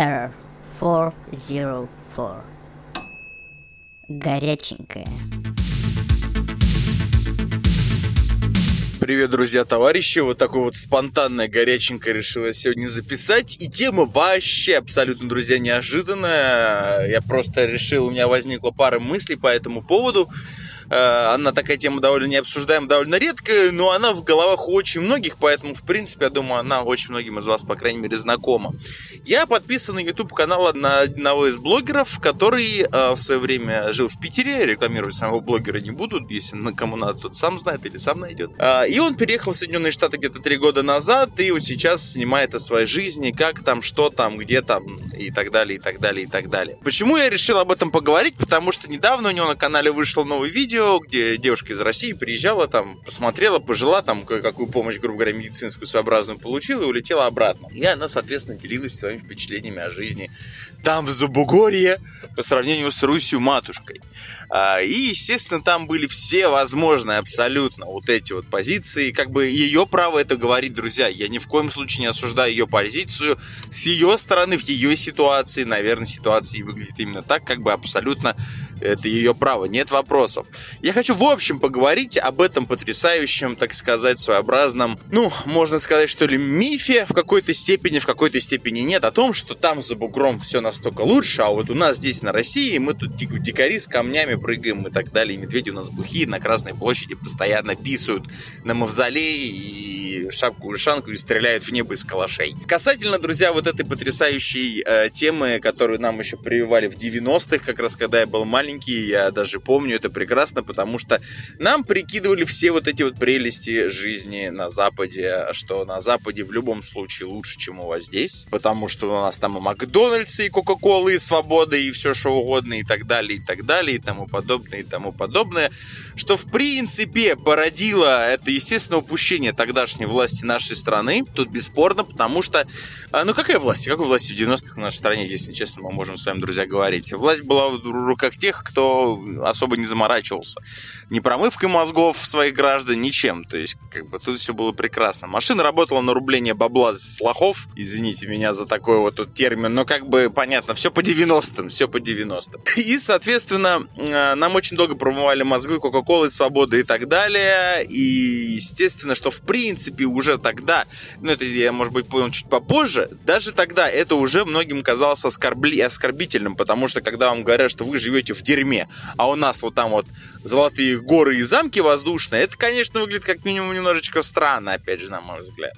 Error 404. Горяченькая. Привет, друзья, товарищи. Вот такой вот спонтанное горяченькое решила сегодня записать. И тема вообще абсолютно, друзья, неожиданная. Я просто решил, у меня возникла пара мыслей по этому поводу. Э, она такая тема довольно не обсуждаем, довольно редкая, но она в головах у очень многих, поэтому, в принципе, я думаю, она очень многим из вас, по крайней мере, знакома. Я подписан на YouTube канал на одного из блогеров, который э, в свое время жил в Питере, рекламировать самого блогера не буду, если на кому надо, тот сам знает или сам найдет. Э, и он переехал в Соединенные Штаты где-то три года назад, и вот сейчас снимает о своей жизни, как там, что там, где там, и так далее, и так далее, и так далее. Почему я решил об этом поговорить? Потому что недавно у него на канале вышло новое видео, где девушка из России приезжала там, посмотрела, пожила там, какую помощь, грубо говоря, медицинскую своеобразную получила и улетела обратно. И она, соответственно, делилась своими впечатлениями о жизни там, в Зубугорье, по сравнению с Русью матушкой. А, и, естественно, там были все возможные абсолютно вот эти вот позиции. Как бы ее право это говорить, друзья. Я ни в коем случае не осуждаю ее позицию. С ее стороны, в ее ситуации, наверное, ситуация выглядит именно так, как бы абсолютно это ее право, нет вопросов. Я хочу в общем поговорить об этом потрясающем, так сказать, своеобразном, ну, можно сказать, что ли, мифе в какой-то степени, в какой-то степени нет, о том, что там за бугром все настолько лучше, а вот у нас здесь на России мы тут дикари с камнями прыгаем и так далее, и медведи у нас бухие на Красной площади постоянно писают на мавзолей и шапку-ушанку и стреляют в небо из калашей. Касательно, друзья, вот этой потрясающей э, темы, которую нам еще прививали в 90-х, как раз когда я был маленький, я даже помню это прекрасно, потому что нам прикидывали все вот эти вот прелести жизни на Западе, что на Западе в любом случае лучше, чем у вас здесь, потому что у нас там и Макдональдсы, и Кока-Колы, и Свобода, и все что угодно, и так далее, и так далее, и тому подобное, и тому подобное, что в принципе породило это, естественно, упущение тогдашнего внешней власти нашей страны. Тут бесспорно, потому что... А, ну, какая власть? Какой власти в 90-х в нашей стране, если честно, мы можем с вами, друзья, говорить? Власть была в руках тех, кто особо не заморачивался. Ни промывкой мозгов своих граждан, ничем. То есть, как бы, тут все было прекрасно. Машина работала на рубление бабла с лохов. Извините меня за такой вот тут термин, но как бы понятно, все по 90-м, все по 90-м. И, соответственно, а, нам очень долго промывали мозги Кока-Колы, Свободы и так далее. И, естественно, что в принципе принципе, уже тогда, ну, это я, может быть, понял чуть попозже, даже тогда это уже многим казалось оскорбли, оскорбительным, потому что когда вам говорят, что вы живете в дерьме, а у нас вот там вот золотые горы и замки воздушные, это, конечно, выглядит как минимум немножечко странно, опять же, на мой взгляд.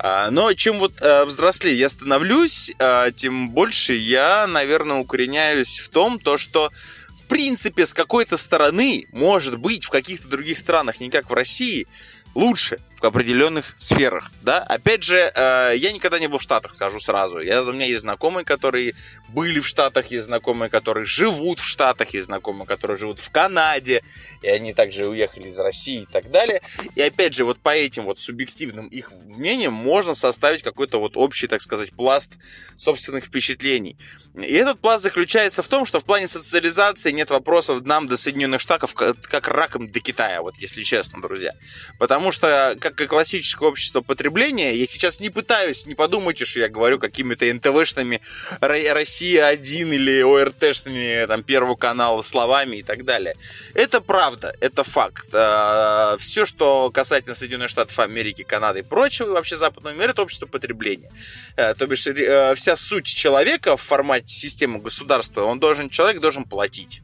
А, но чем вот э, взрослее я становлюсь, э, тем больше я, наверное, укореняюсь в том, то, что в принципе, с какой-то стороны, может быть, в каких-то других странах, не как в России, лучше в определенных сферах, да. Опять же, э, я никогда не был в Штатах, скажу сразу. Я, у меня есть знакомые, которые были в Штатах, есть знакомые, которые живут в Штатах, есть знакомые, которые живут в Канаде, и они также уехали из России и так далее. И опять же, вот по этим вот субъективным их мнениям можно составить какой-то вот общий, так сказать, пласт собственных впечатлений. И этот пласт заключается в том, что в плане социализации нет вопросов нам до Соединенных Штатов как раком до Китая, вот если честно, друзья. Потому что, как и классическое общество потребления, я сейчас не пытаюсь, не подумайте, что я говорю какими-то НТВшными Россия-1 или ОРТшными там Первого канала словами и так далее. Это правда, это факт. А, Все, что касательно Соединенных Штатов Америки, Канады и прочего, и вообще западного мира, это общество потребления. Э, то бишь, э, вся суть человека в формате системы государства, он должен, человек должен платить.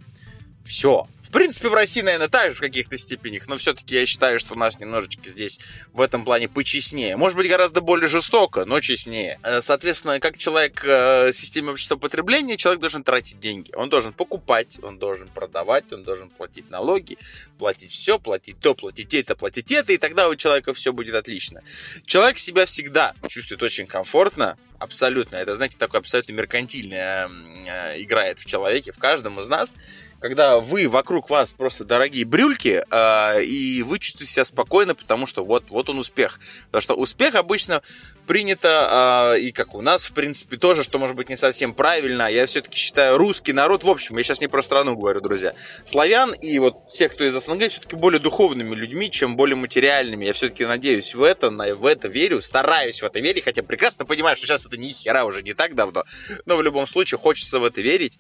Все принципе, в России, наверное, так же в каких-то степенях, но все-таки я считаю, что у нас немножечко здесь в этом плане почестнее. Может быть, гораздо более жестоко, но честнее. Э, соответственно, как человек э, в системе общества потребления, человек должен тратить деньги. Он должен покупать, он должен продавать, он должен платить налоги, платить все, платить то, платить это, платить это, и тогда у человека все будет отлично. Человек себя всегда чувствует очень комфортно, абсолютно. Это, знаете, такое абсолютно меркантильное э, играет в человеке, в каждом из нас когда вы вокруг вас просто дорогие брюльки, э, и вы чувствуете себя спокойно, потому что вот, вот он успех. Потому что успех обычно принято, э, и как у нас, в принципе, тоже, что может быть не совсем правильно. Я все-таки считаю русский народ, в общем, я сейчас не про страну говорю, друзья, славян и вот тех, кто из СНГ, все-таки более духовными людьми, чем более материальными. Я все-таки надеюсь в это, на, в это верю, стараюсь в это верить, хотя прекрасно понимаю, что сейчас это ни хера уже не так давно, но в любом случае хочется в это верить,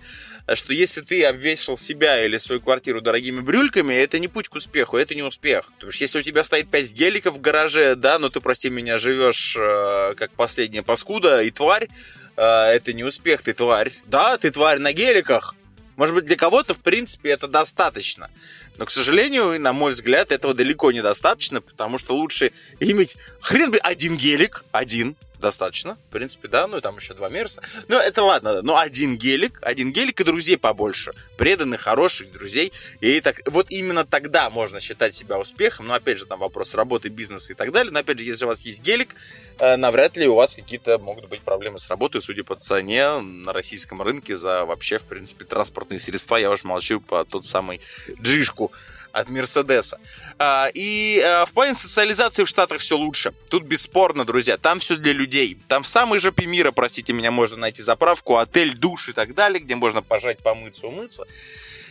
что если ты обвесил себя или свою квартиру дорогими брюльками, это не путь к успеху, это не успех. Потому что если у тебя стоит 5 геликов в гараже, да, но ты, прости меня, живешь э, как последняя паскуда и тварь, э, это не успех, ты тварь. Да, ты тварь на геликах. Может быть, для кого-то, в принципе, это достаточно. Но, к сожалению, на мой взгляд, этого далеко недостаточно, потому что лучше иметь хрен бы один гелик, один, достаточно, в принципе, да, ну и там еще два Мерса. Ну, это ладно, но один гелик, один гелик и друзей побольше, преданных, хороших друзей. И так, вот именно тогда можно считать себя успехом, но опять же, там вопрос работы, бизнеса и так далее. Но опять же, если у вас есть гелик, э, навряд ли у вас какие-то могут быть проблемы с работой, судя по цене на российском рынке за вообще, в принципе, транспортные средства. Я уж молчу по тот самый джишку от Мерседеса. А, и а, в плане социализации в Штатах все лучше. Тут бесспорно, друзья. Там все для людей. Там в самой жопе мира, простите меня, можно найти заправку, отель, душ и так далее, где можно пожать, помыться, умыться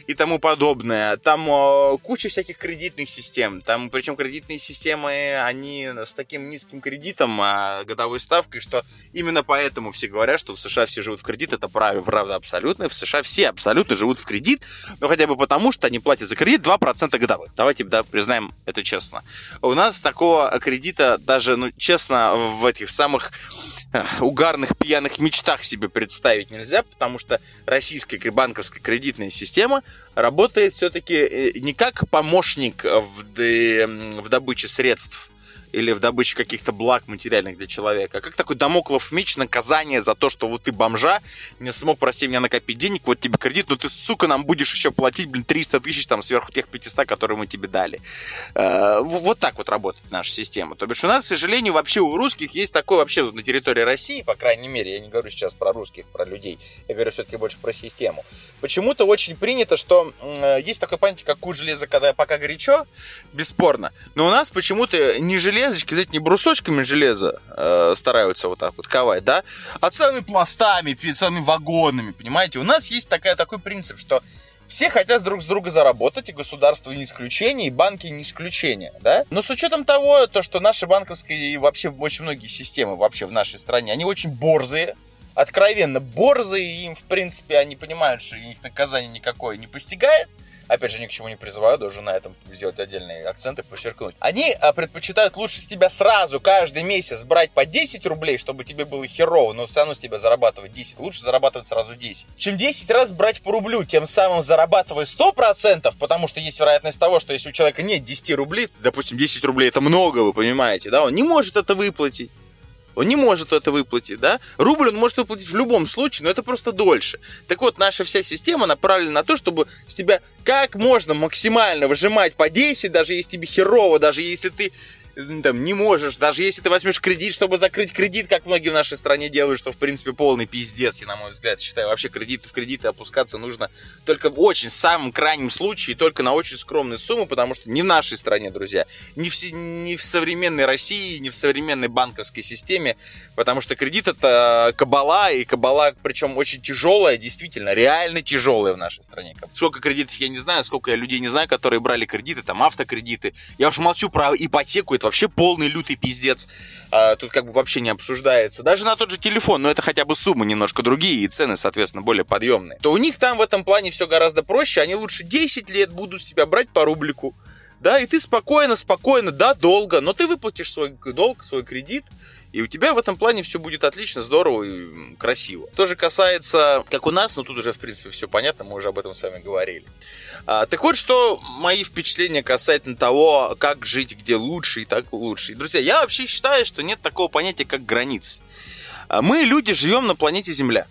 и тому подобное. Там э, куча всяких кредитных систем. Там, причем кредитные системы, они с таким низким кредитом, э, годовой ставкой, что именно поэтому все говорят, что в США все живут в кредит. Это правда, правда абсолютно. В США все абсолютно живут в кредит, но хотя бы потому, что они платят за кредит 2% годовых. Давайте да, признаем это честно. У нас такого кредита даже, ну, честно, в этих самых угарных пьяных мечтах себе представить нельзя, потому что российская банковская кредитная система работает все-таки э, не как помощник в, в добыче средств, или в добыче каких-то благ материальных для человека. Как такой домоклов меч наказание за то, что вот ты бомжа, не смог, прости меня, накопить денег, вот тебе кредит, но ты, сука, нам будешь еще платить, блин, 300 тысяч там сверху тех 500, которые мы тебе дали. Э, вот так вот работает наша система. То бишь у нас, к сожалению, вообще у русских есть такой вообще на территории России, по крайней мере, я не говорю сейчас про русских, про людей, я говорю все-таки больше про систему. Почему-то очень принято, что э, есть такое понятие, как кур железо, когда пока горячо, бесспорно. Но у нас почему-то не железо железочки, знаете, не брусочками железа э, стараются вот так вот ковать, да, а целыми пластами, целыми вагонами, понимаете? У нас есть такая, такой принцип, что все хотят друг с друга заработать, и государство не исключение, и банки не исключение, да? Но с учетом того, то, что наши банковские и вообще очень многие системы вообще в нашей стране, они очень борзые, откровенно борзые, и им, в принципе, они понимают, что их наказание никакое не постигает, опять же, ни к чему не призываю, должен на этом сделать отдельные акценты, подчеркнуть. Они а, предпочитают лучше с тебя сразу каждый месяц брать по 10 рублей, чтобы тебе было херово, но все равно с тебя зарабатывать 10. Лучше зарабатывать сразу 10. Чем 10 раз брать по рублю, тем самым зарабатывая 100%, потому что есть вероятность того, что если у человека нет 10 рублей, допустим, 10 рублей это много, вы понимаете, да, он не может это выплатить. Он не может это выплатить, да? Рубль он может выплатить в любом случае, но это просто дольше. Так вот, наша вся система направлена на то, чтобы с тебя как можно максимально выжимать по 10, даже если тебе херово, даже если ты там, не можешь, даже если ты возьмешь кредит, чтобы закрыть кредит, как многие в нашей стране делают, что, в принципе, полный пиздец, я, на мой взгляд, считаю. Вообще кредиты в кредиты опускаться нужно только в очень самом крайнем случае, только на очень скромные суммы, потому что не в нашей стране, друзья, не в, не в современной России, не в современной банковской системе, потому что кредит это кабала, и кабала, причем очень тяжелая, действительно, реально тяжелая в нашей стране. Сколько кредитов я не знаю, сколько я людей не знаю, которые брали кредиты, там автокредиты. Я уж молчу про ипотеку, это вообще полный лютый пиздец. А, тут как бы вообще не обсуждается. Даже на тот же телефон, но это хотя бы суммы немножко другие и цены, соответственно, более подъемные. То у них там в этом плане все гораздо проще. Они лучше 10 лет будут с тебя брать по рублику. Да, и ты спокойно, спокойно, да, долго, но ты выплатишь свой долг, свой кредит, и у тебя в этом плане все будет отлично, здорово и красиво. То же касается, как у нас, но тут уже, в принципе, все понятно, мы уже об этом с вами говорили. А, так вот, что мои впечатления касательно того, как жить, где лучше и так лучше. Друзья, я вообще считаю, что нет такого понятия, как границ. А мы, люди, живем на планете Земля.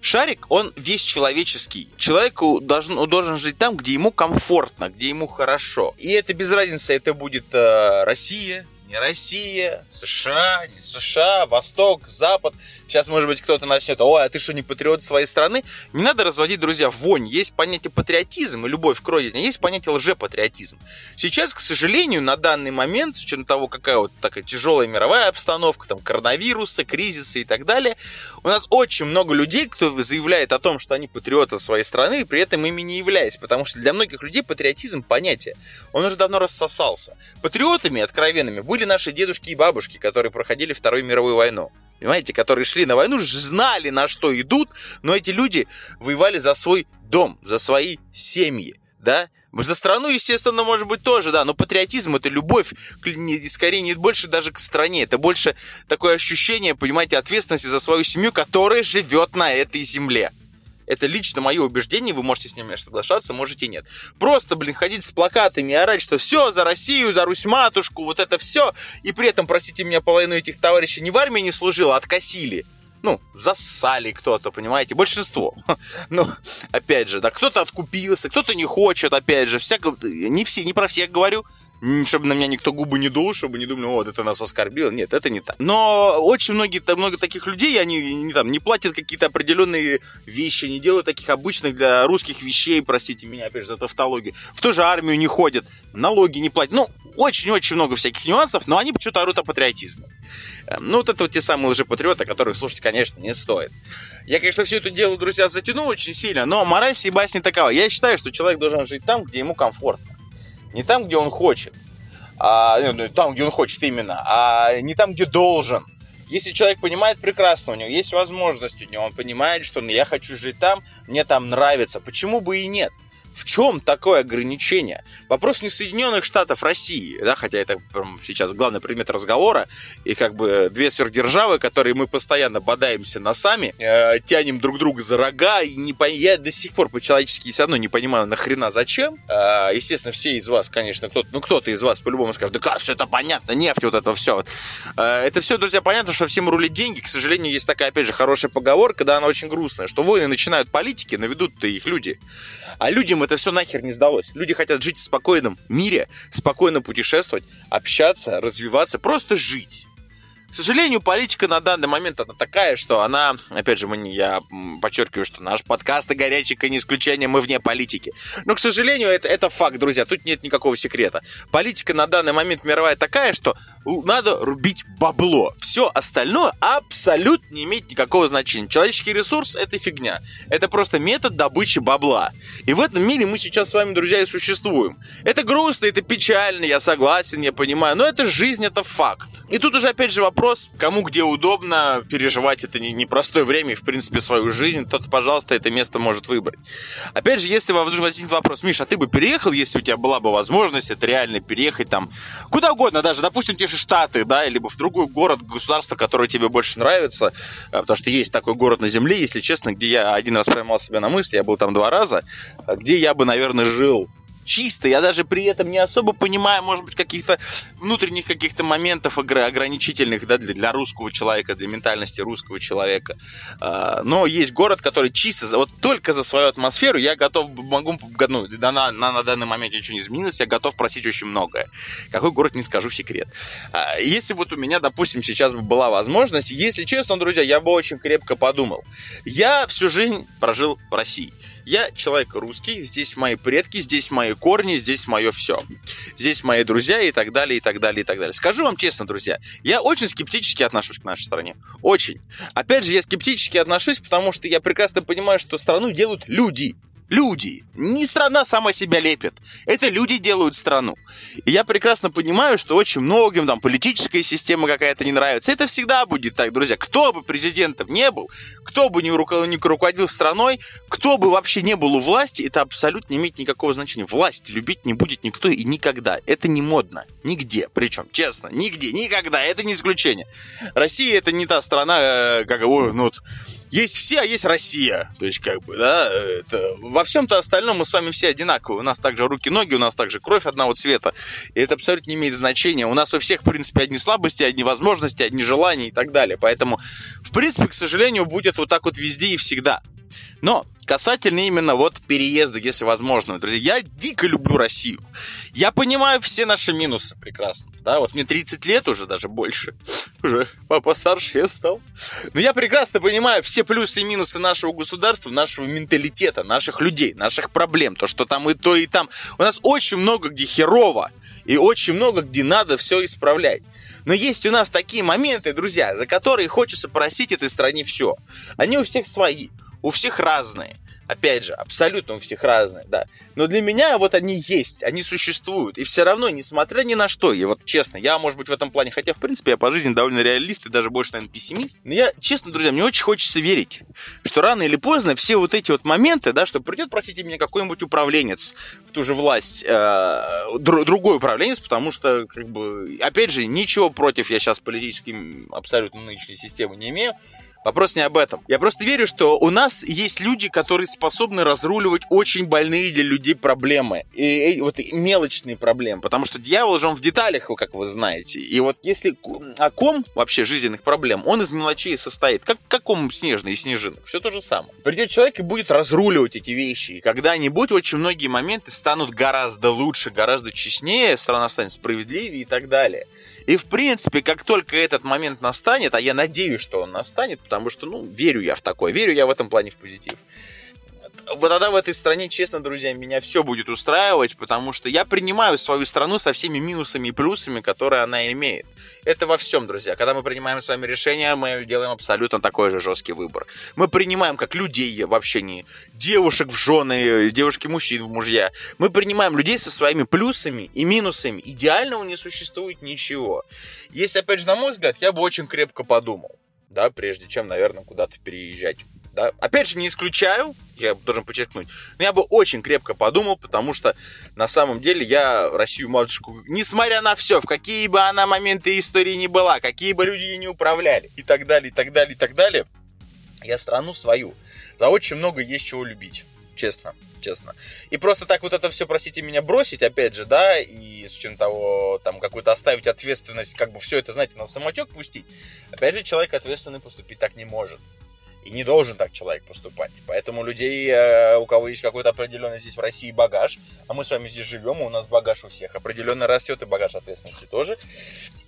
Шарик, он весь человеческий. Человек должен, должен жить там, где ему комфортно, где ему хорошо. И это без разницы, это будет э, Россия, не Россия, США, не США, Восток, Запад. Сейчас, может быть, кто-то начнет, ой, а ты что, не патриот своей страны? Не надо разводить, друзья, вонь. Есть понятие патриотизм и любовь к родине, есть понятие лжепатриотизм. Сейчас, к сожалению, на данный момент, с учетом того, какая вот такая тяжелая мировая обстановка, там, коронавирусы, кризисы и так далее, у нас очень много людей, кто заявляет о том, что они патриоты своей страны, и при этом ими не являясь. Потому что для многих людей патриотизм понятие. Он уже давно рассосался. Патриотами откровенными были наши дедушки и бабушки, которые проходили Вторую мировую войну. Понимаете, которые шли на войну, знали, на что идут, но эти люди воевали за свой дом, за свои семьи, да, за страну, естественно, может быть тоже, да, но патриотизм это любовь, скорее не больше даже к стране, это больше такое ощущение, понимаете, ответственности за свою семью, которая живет на этой земле. Это лично мое убеждение, вы можете с ними соглашаться, можете нет. Просто, блин, ходить с плакатами и орать, что все за Россию, за Русь-матушку, вот это все. И при этом, простите меня, половину этих товарищей не в армии не служило, а откосили ну, засали кто-то, понимаете, большинство. Ну, опять же, да, кто-то откупился, кто-то не хочет, опять же, всяко, не все, не про всех говорю, чтобы на меня никто губы не дул, чтобы не думали, вот, это нас оскорбило. Нет, это не так. Но очень многие, много таких людей, они не, там, не платят какие-то определенные вещи, не делают таких обычных для русских вещей, простите меня, опять же, за тавтологию. В ту же армию не ходят, налоги не платят. Ну, очень-очень много всяких нюансов, но они почему-то орут о патриотизме. Эм, ну, вот это вот те самые лжепатриоты, которых слушать, конечно, не стоит. Я, конечно, все это дело, друзья, затянул очень сильно, но мораль всей басни такова. Я считаю, что человек должен жить там, где ему комфортно. Не там, где он хочет, а, ну, ну, там, где он хочет именно, а не там, где должен. Если человек понимает прекрасно, у него есть возможность, у него он понимает, что я хочу жить там, мне там нравится, почему бы и нет? В чем такое ограничение? Вопрос не Соединенных Штатов России, да, хотя это сейчас главный предмет разговора, и как бы две сверхдержавы, которые мы постоянно бодаемся носами, э, тянем друг друга за рога, и не по... я до сих пор по-человечески все равно не понимаю, нахрена зачем. Э, естественно, все из вас, конечно, кто-то, ну кто-то из вас по-любому скажет, да как, все это понятно, нефть, вот это все. Э, это все, друзья, понятно, что всем рулит деньги. К сожалению, есть такая, опять же, хорошая поговорка, да, она очень грустная, что войны начинают политики, но ведут-то их люди. А людям все нахер не сдалось. Люди хотят жить в спокойном мире, спокойно путешествовать, общаться, развиваться, просто жить. К сожалению, политика на данный момент она такая, что она, опять же, мы не, я подчеркиваю, что наш подкаст и горячика не исключение, мы вне политики. Но, к сожалению, это, это факт, друзья, тут нет никакого секрета. Политика на данный момент мировая такая, что надо рубить бабло. Все остальное абсолютно не имеет никакого значения. Человеческий ресурс — это фигня. Это просто метод добычи бабла. И в этом мире мы сейчас с вами, друзья, и существуем. Это грустно, это печально, я согласен, я понимаю, но это жизнь, это факт. И тут уже, опять же, вопрос, кому где удобно переживать это непростое время и, в принципе, свою жизнь, тот, пожалуйста, это место может выбрать. Опять же, если вам вдруг возникнет вопрос, Миша, а ты бы переехал, если у тебя была бы возможность это реально переехать там куда угодно, даже, допустим, те же Штаты, да, либо в другой город, государство, которое тебе больше нравится, э, потому что есть такой город на Земле, если честно, где я один раз поймал себя на мысли, я был там два раза, э, где я бы, наверное, жил чисто. Я даже при этом не особо понимаю, может быть, каких-то внутренних каких-то моментов ограничительных да, для, для русского человека, для ментальности русского человека. А, но есть город, который чисто, вот только за свою атмосферу я готов, могу, ну, на, на, на данный момент ничего не изменилось, я готов просить очень многое. Какой город, не скажу, секрет. А, если вот у меня, допустим, сейчас бы была возможность, если честно, друзья, я бы очень крепко подумал. Я всю жизнь прожил в России. Я человек русский, здесь мои предки, здесь мои корни, здесь мое все. Здесь мои друзья и так далее, и так далее, и так далее. Скажу вам честно, друзья, я очень скептически отношусь к нашей стране. Очень. Опять же, я скептически отношусь, потому что я прекрасно понимаю, что страну делают люди люди. Не страна сама себя лепит. Это люди делают страну. И я прекрасно понимаю, что очень многим там политическая система какая-то не нравится. Это всегда будет так, друзья. Кто бы президентом не был, кто бы не, руко- не руководил страной, кто бы вообще не был у власти, это абсолютно не имеет никакого значения. Власть любить не будет никто и никогда. Это не модно. Нигде. Причем, честно, нигде, никогда. Это не исключение. Россия это не та страна, э, как, ой, ну вот, есть все, а есть Россия. То есть, как бы, да, это... во всем-то остальном мы с вами все одинаковые. У нас также руки-ноги, у нас также кровь одного цвета. И это абсолютно не имеет значения. У нас у всех, в принципе, одни слабости, одни возможности, одни желания и так далее. Поэтому, в принципе, к сожалению, будет вот так вот везде и всегда. Но касательно именно вот переезда, если возможно. Друзья, я дико люблю Россию. Я понимаю все наши минусы прекрасно. Да, вот мне 30 лет уже, даже больше. Уже папа старше я стал. Но я прекрасно понимаю все плюсы и минусы нашего государства, нашего менталитета, наших людей, наших проблем. То, что там и то, и там. У нас очень много где херово. И очень много где надо все исправлять. Но есть у нас такие моменты, друзья, за которые хочется просить этой стране все. Они у всех свои, у всех разные. Опять же, абсолютно у всех разные, да. Но для меня вот они есть, они существуют. И все равно, несмотря ни на что, я вот честно, я, может быть, в этом плане, хотя, в принципе, я по жизни довольно реалист и даже больше, наверное, пессимист. Но я, честно, друзья, мне очень хочется верить, что рано или поздно все вот эти вот моменты, да, что придет, простите меня, какой-нибудь управленец в ту же власть, э, другой управленец, потому что, как бы, опять же, ничего против я сейчас политически абсолютно нынешней системы не имею. Вопрос не об этом. Я просто верю, что у нас есть люди, которые способны разруливать очень больные для людей проблемы. И, и вот мелочные проблемы. Потому что дьявол же он в деталях, как вы знаете. И вот если о ком вообще жизненных проблем, он из мелочей состоит. Как, как снежный из снежинок. Все то же самое. Придет человек и будет разруливать эти вещи. И когда-нибудь очень многие моменты станут гораздо лучше, гораздо честнее, страна станет справедливее и так далее. И, в принципе, как только этот момент настанет, а я надеюсь, что он настанет, потому что, ну, верю я в такое, верю я в этом плане в позитив. Вот тогда в этой стране, честно, друзья, меня все будет устраивать, потому что я принимаю свою страну со всеми минусами и плюсами, которые она имеет. Это во всем, друзья. Когда мы принимаем с вами решение, мы делаем абсолютно такой же жесткий выбор. Мы принимаем как людей в общении, девушек в жены, девушки-мужчин в мужья. Мы принимаем людей со своими плюсами и минусами. Идеального не существует ничего. Если, опять же, на мой взгляд, я бы очень крепко подумал, да, прежде чем, наверное, куда-то переезжать. Да? Опять же, не исключаю, я должен подчеркнуть, но я бы очень крепко подумал, потому что на самом деле я Россию матушку, несмотря на все, в какие бы она моменты истории не была, какие бы люди ей не управляли, и так далее, и так далее, и так далее, я страну свою. За очень много есть чего любить, честно честно. И просто так вот это все, простите меня, бросить, опять же, да, и с учетом того, там, какую-то оставить ответственность, как бы все это, знаете, на самотек пустить, опять же, человек ответственный поступить так не может. И не должен так человек поступать. Поэтому людей, э, у кого есть какой-то определенный здесь в России багаж, а мы с вами здесь живем, и у нас багаж у всех определенно растет, и багаж ответственности тоже,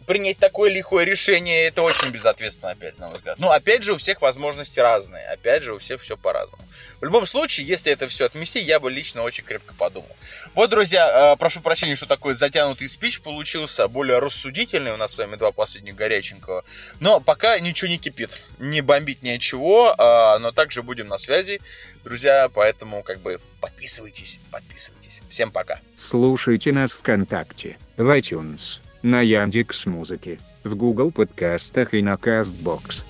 принять такое лихое решение, это очень безответственно, опять, на мой взгляд. Но, опять же, у всех возможности разные. Опять же, у всех все по-разному. В любом случае, если это все отмести, я бы лично очень крепко подумал. Вот, друзья, э, прошу прощения, что такой затянутый спич получился, более рассудительный. У нас с вами два последних горяченького. Но пока ничего не кипит. Не бомбить ничего, а, но также будем на связи, друзья. Поэтому, как бы, подписывайтесь, подписывайтесь. Всем пока. Слушайте нас ВКонтакте, в iTunes на Яндекс Музыке, в Google подкастах и на Castbox.